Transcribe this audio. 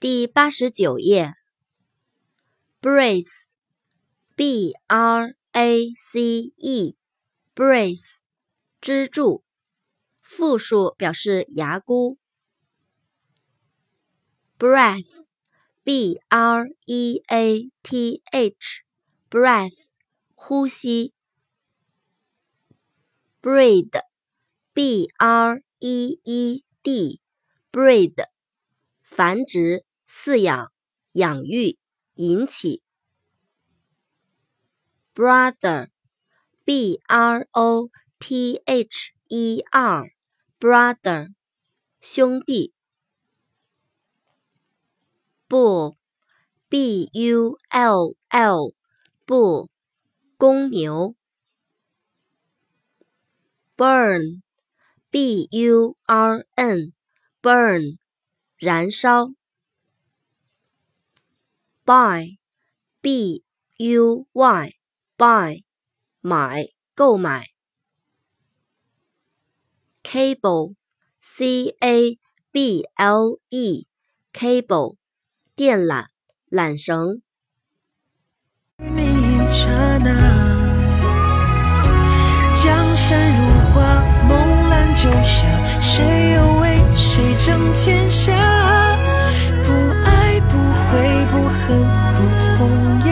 第八十九页，brace，b r a c e，brace，支柱，复数表示牙箍。breath，b r e a t h，breath，呼吸。breed，b r e e d，breed，繁殖。饲养、养育、引起。brother，b r o t h e r，brother，兄弟。bull，b u l l，bull，公牛。burn，b u r n，burn，燃烧。Buy, b u y, buy, 买，购买。cable, c a b l e, cable, 电缆，缆绳。江山如画，梦阑九霞，谁又为谁争天下？红颜。